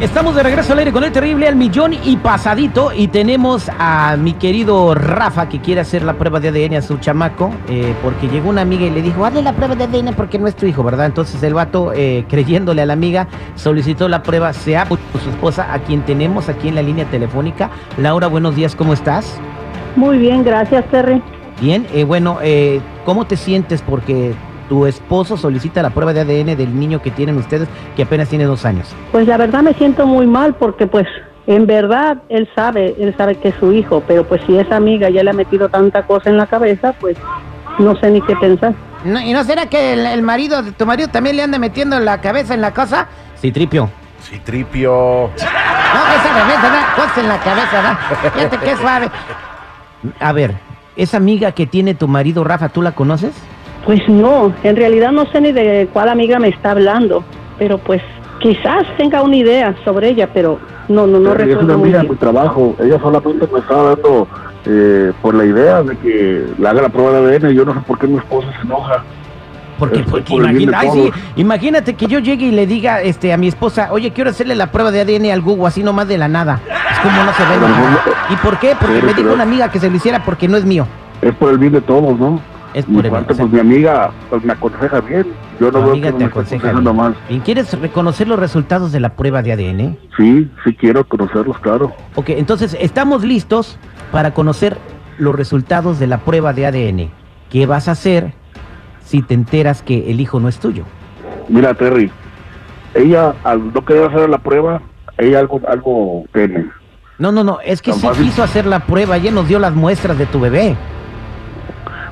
Estamos de regreso al aire con el terrible al millón y pasadito y tenemos a mi querido Rafa que quiere hacer la prueba de ADN a su chamaco eh, porque llegó una amiga y le dijo, hazle la prueba de ADN porque no es tu hijo, ¿verdad? Entonces el vato, eh, creyéndole a la amiga, solicitó la prueba, se ha su esposa, a quien tenemos aquí en la línea telefónica. Laura, buenos días, ¿cómo estás? Muy bien, gracias, Terry. Bien, eh, bueno, eh, ¿cómo te sientes? Porque tu esposo solicita la prueba de ADN del niño que tienen ustedes que apenas tiene dos años. Pues la verdad me siento muy mal porque pues en verdad él sabe, él sabe que es su hijo, pero pues si esa amiga ya le ha metido tanta cosa en la cabeza, pues no sé ni qué pensar. No, ¿Y no será que el, el marido de tu marido también le anda metiendo la cabeza en la cosa? Sí, tripio. Sí, tripio. No, esa bebé se da cosas en la cabeza, ¿verdad? Fíjate qué suave. A ver, esa amiga que tiene tu marido, Rafa, ¿tú la conoces? Pues no, en realidad no sé ni de cuál amiga me está hablando, pero pues quizás tenga una idea sobre ella, pero no, no, no Terry, es una recuerdo amiga de mi trabajo. Ella solamente me estaba dando eh, por la idea de que le haga la prueba de ADN. Yo no sé por qué mi esposa se enoja. Porque, por imagina- ay, sí, imagínate que yo llegue y le diga este, a mi esposa, oye, quiero hacerle la prueba de ADN al Google, así nomás de la nada. Es como no se ve. ¿Y por qué? Porque me dijo una amiga que se lo hiciera porque no es mío. Es por el bien de todos, ¿no? Es Y por el pues mi amiga pues, me aconseja bien. Yo no veo amiga que te aconseja bien. más. Bien, ¿Quieres reconocer los resultados de la prueba de ADN? Sí, sí quiero conocerlos, claro. Ok, entonces estamos listos para conocer los resultados de la prueba de ADN. ¿Qué vas a hacer si te enteras que el hijo no es tuyo? Mira, Terry, ella al no querer hacer la prueba, ella algo, algo tiene. No, no, no, es que sí fácil. quiso hacer la prueba, ella nos dio las muestras de tu bebé.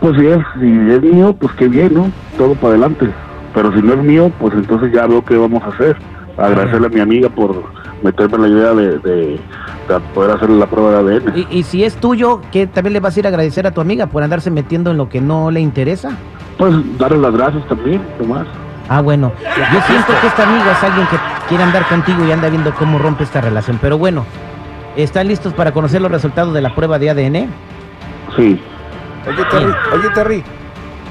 Pues si es, si es mío, pues qué bien, ¿no? Todo para adelante. Pero si no es mío, pues entonces ya veo qué vamos a hacer. Agradecerle a mi amiga por meterme la idea de, de, de poder hacerle la prueba de ADN. Y, y si es tuyo, ¿qué también le vas a ir a agradecer a tu amiga por andarse metiendo en lo que no le interesa? Pues darle las gracias también, nomás. Ah, bueno, yo siento que esta amiga es alguien que quiere andar contigo y anda viendo cómo rompe esta relación. Pero bueno, ¿están listos para conocer los resultados de la prueba de ADN? Sí. Oye, Terry, oye, Terry.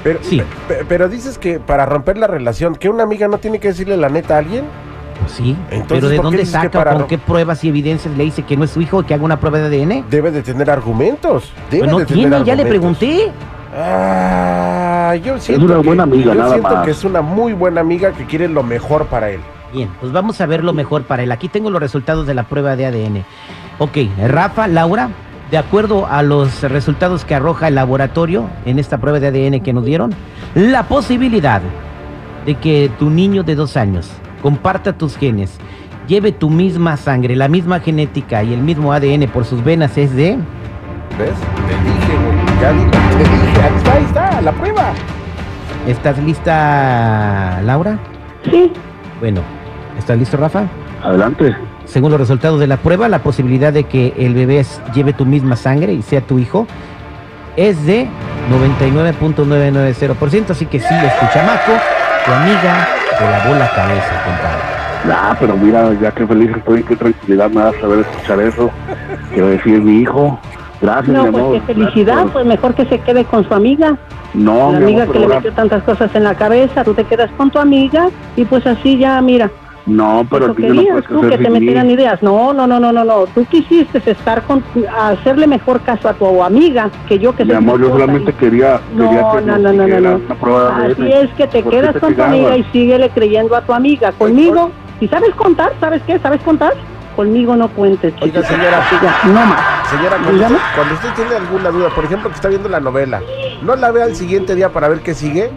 Pero, Sí. pe- pero dices que para romper la relación, que una amiga no tiene que decirle la neta a alguien. Pues sí, Entonces, pero ¿de ¿por qué dónde saca, para con qué pruebas y evidencias le dice que no es su hijo y que haga una prueba de ADN? Debe de tener argumentos. Debe Pues no de tener tiene, ya le pregunté. Ah, yo siento una que- buena amiga, yo nada siento más. que es una muy buena amiga que quiere lo mejor para él. Bien, pues vamos a ver lo mejor para él. Aquí tengo los resultados de la prueba de ADN. Ok, Rafa, Laura, de acuerdo a los resultados que arroja el laboratorio en esta prueba de ADN que nos dieron, la posibilidad de que tu niño de dos años comparta tus genes, lleve tu misma sangre, la misma genética y el mismo ADN por sus venas es de... ¿Ves? Te dije, güey. Ya digo, te dije. Ahí está, ahí está, la prueba. ¿Estás lista, Laura? Sí, Bueno, ¿estás listo, Rafa? Adelante. Según los resultados de la prueba, la posibilidad de que el bebé lleve tu misma sangre y sea tu hijo es de 99.990%. Así que sí, es tu chamaco, tu amiga, te lavó la cabeza, compadre. Ah, pero mira, ya que feliz estoy, qué tranquilidad me da saber escuchar eso. Quiero decir, mi hijo. Gracias, no, mi pues amor. qué felicidad, pues mejor que se quede con su amiga. No, la mi amiga amor, que le metió tantas cosas en la cabeza, tú te quedas con tu amiga y pues así ya, mira, No, pero eso no querías puede tú, que te metieran ideas. No, no, no, no, no, no, tú quisiste estar con, hacerle mejor caso a tu amiga que yo que Mi amor, yo solamente quería, No, quería que no, no, no, no, no. Así ADN. es que te ¿Por qué quedas te con tu amiga y síguele creyendo a tu amiga. Conmigo, si sabes contar, ¿sabes qué? ¿Sabes contar? Conmigo no cuentes. Oiga, señora. No más. Señora, cuando Dígame. usted, cuando usted tiene alguna duda, por ejemplo, que está viendo la novela, ¿no la ve al siguiente día para ver qué sigue?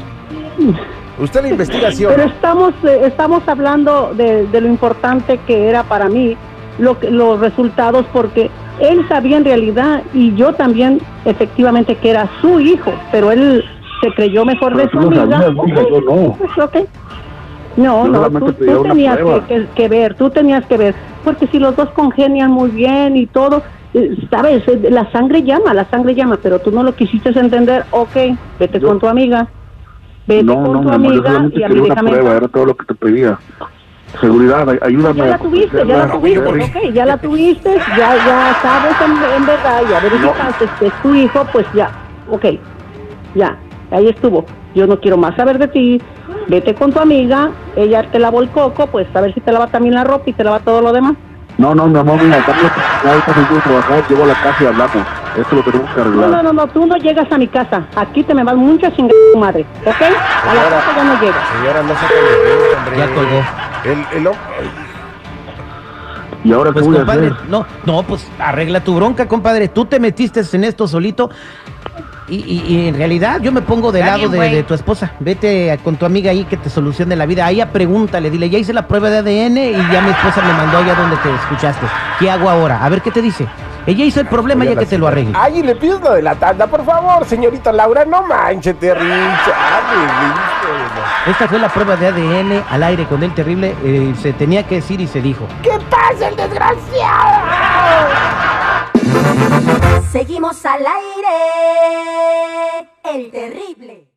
Usted la investigación. Pero estamos, eh, estamos hablando de, de lo importante que era para mí lo los resultados porque él sabía en realidad y yo también efectivamente que era su hijo, pero él se creyó mejor de su lo amiga. sabías, mija, Ok, yo no. pues. No, Yo no, tú, tenías que, que- que ver, tú tenías que ver, porque si los dos congenian muy bien y todo, eh, sabes, Eh, la sangre llama, la sangre llama, pero tú no lo quisiste entender, ok, vete Yo- con tu amiga, vete No, con no, tu mi amor, yo amiga solamente y quería una prueba, era todo lo que te pedía. Seguridad, ay- ayúdame. Ya la tuviste, ya la tuviste, ok, ya la tuviste, ya, ya sabes en, en verdad, ya verificaste que es tu hijo, pues ya, ok, ya, ahí estuvo. Yo no quiero más saber de ti, vete con tu amiga, ella te lavó el coco, pues a ver si te lava también la ropa y te lava todo lo demás. No, no, mi amor, mira, dame ahorita voy a trabajar, llego a la casa y hablamos. Esto lo tenemos que No, arreglar. no, no, no, tú no llegas a mi casa, aquí te me vas chingada tu madre, ok, a la casa ya no llegas. Señora, no se caliente, hombre. Ya colgó. El, el, ¿Y ahora Pues qué voy a hacer? no, no, pues arregla tu bronca, compadre. Tú te metiste en esto solito. Y, y- y en realidad yo me pongo del lado de, tu esposa. Vete a- con tu amiga ahí que te solucione la vida. A ella pregúntale, dile, ya hice la prueba de ADN y ya mi esposa me mandó allá donde te escuchaste. ¿Qué hago ahora? A ver qué te dice. Ella hizo el problema ya que te lo arregle. Ay, y le pides lo de la tanda, por favor, señorita Laura, no manches, terrible. Esta fue la prueba de ADN al aire con el terrible. eh, se tenía que decir y se dijo. ¿Qué pasa, el desgraciado? Seguimos al aire. El terrible.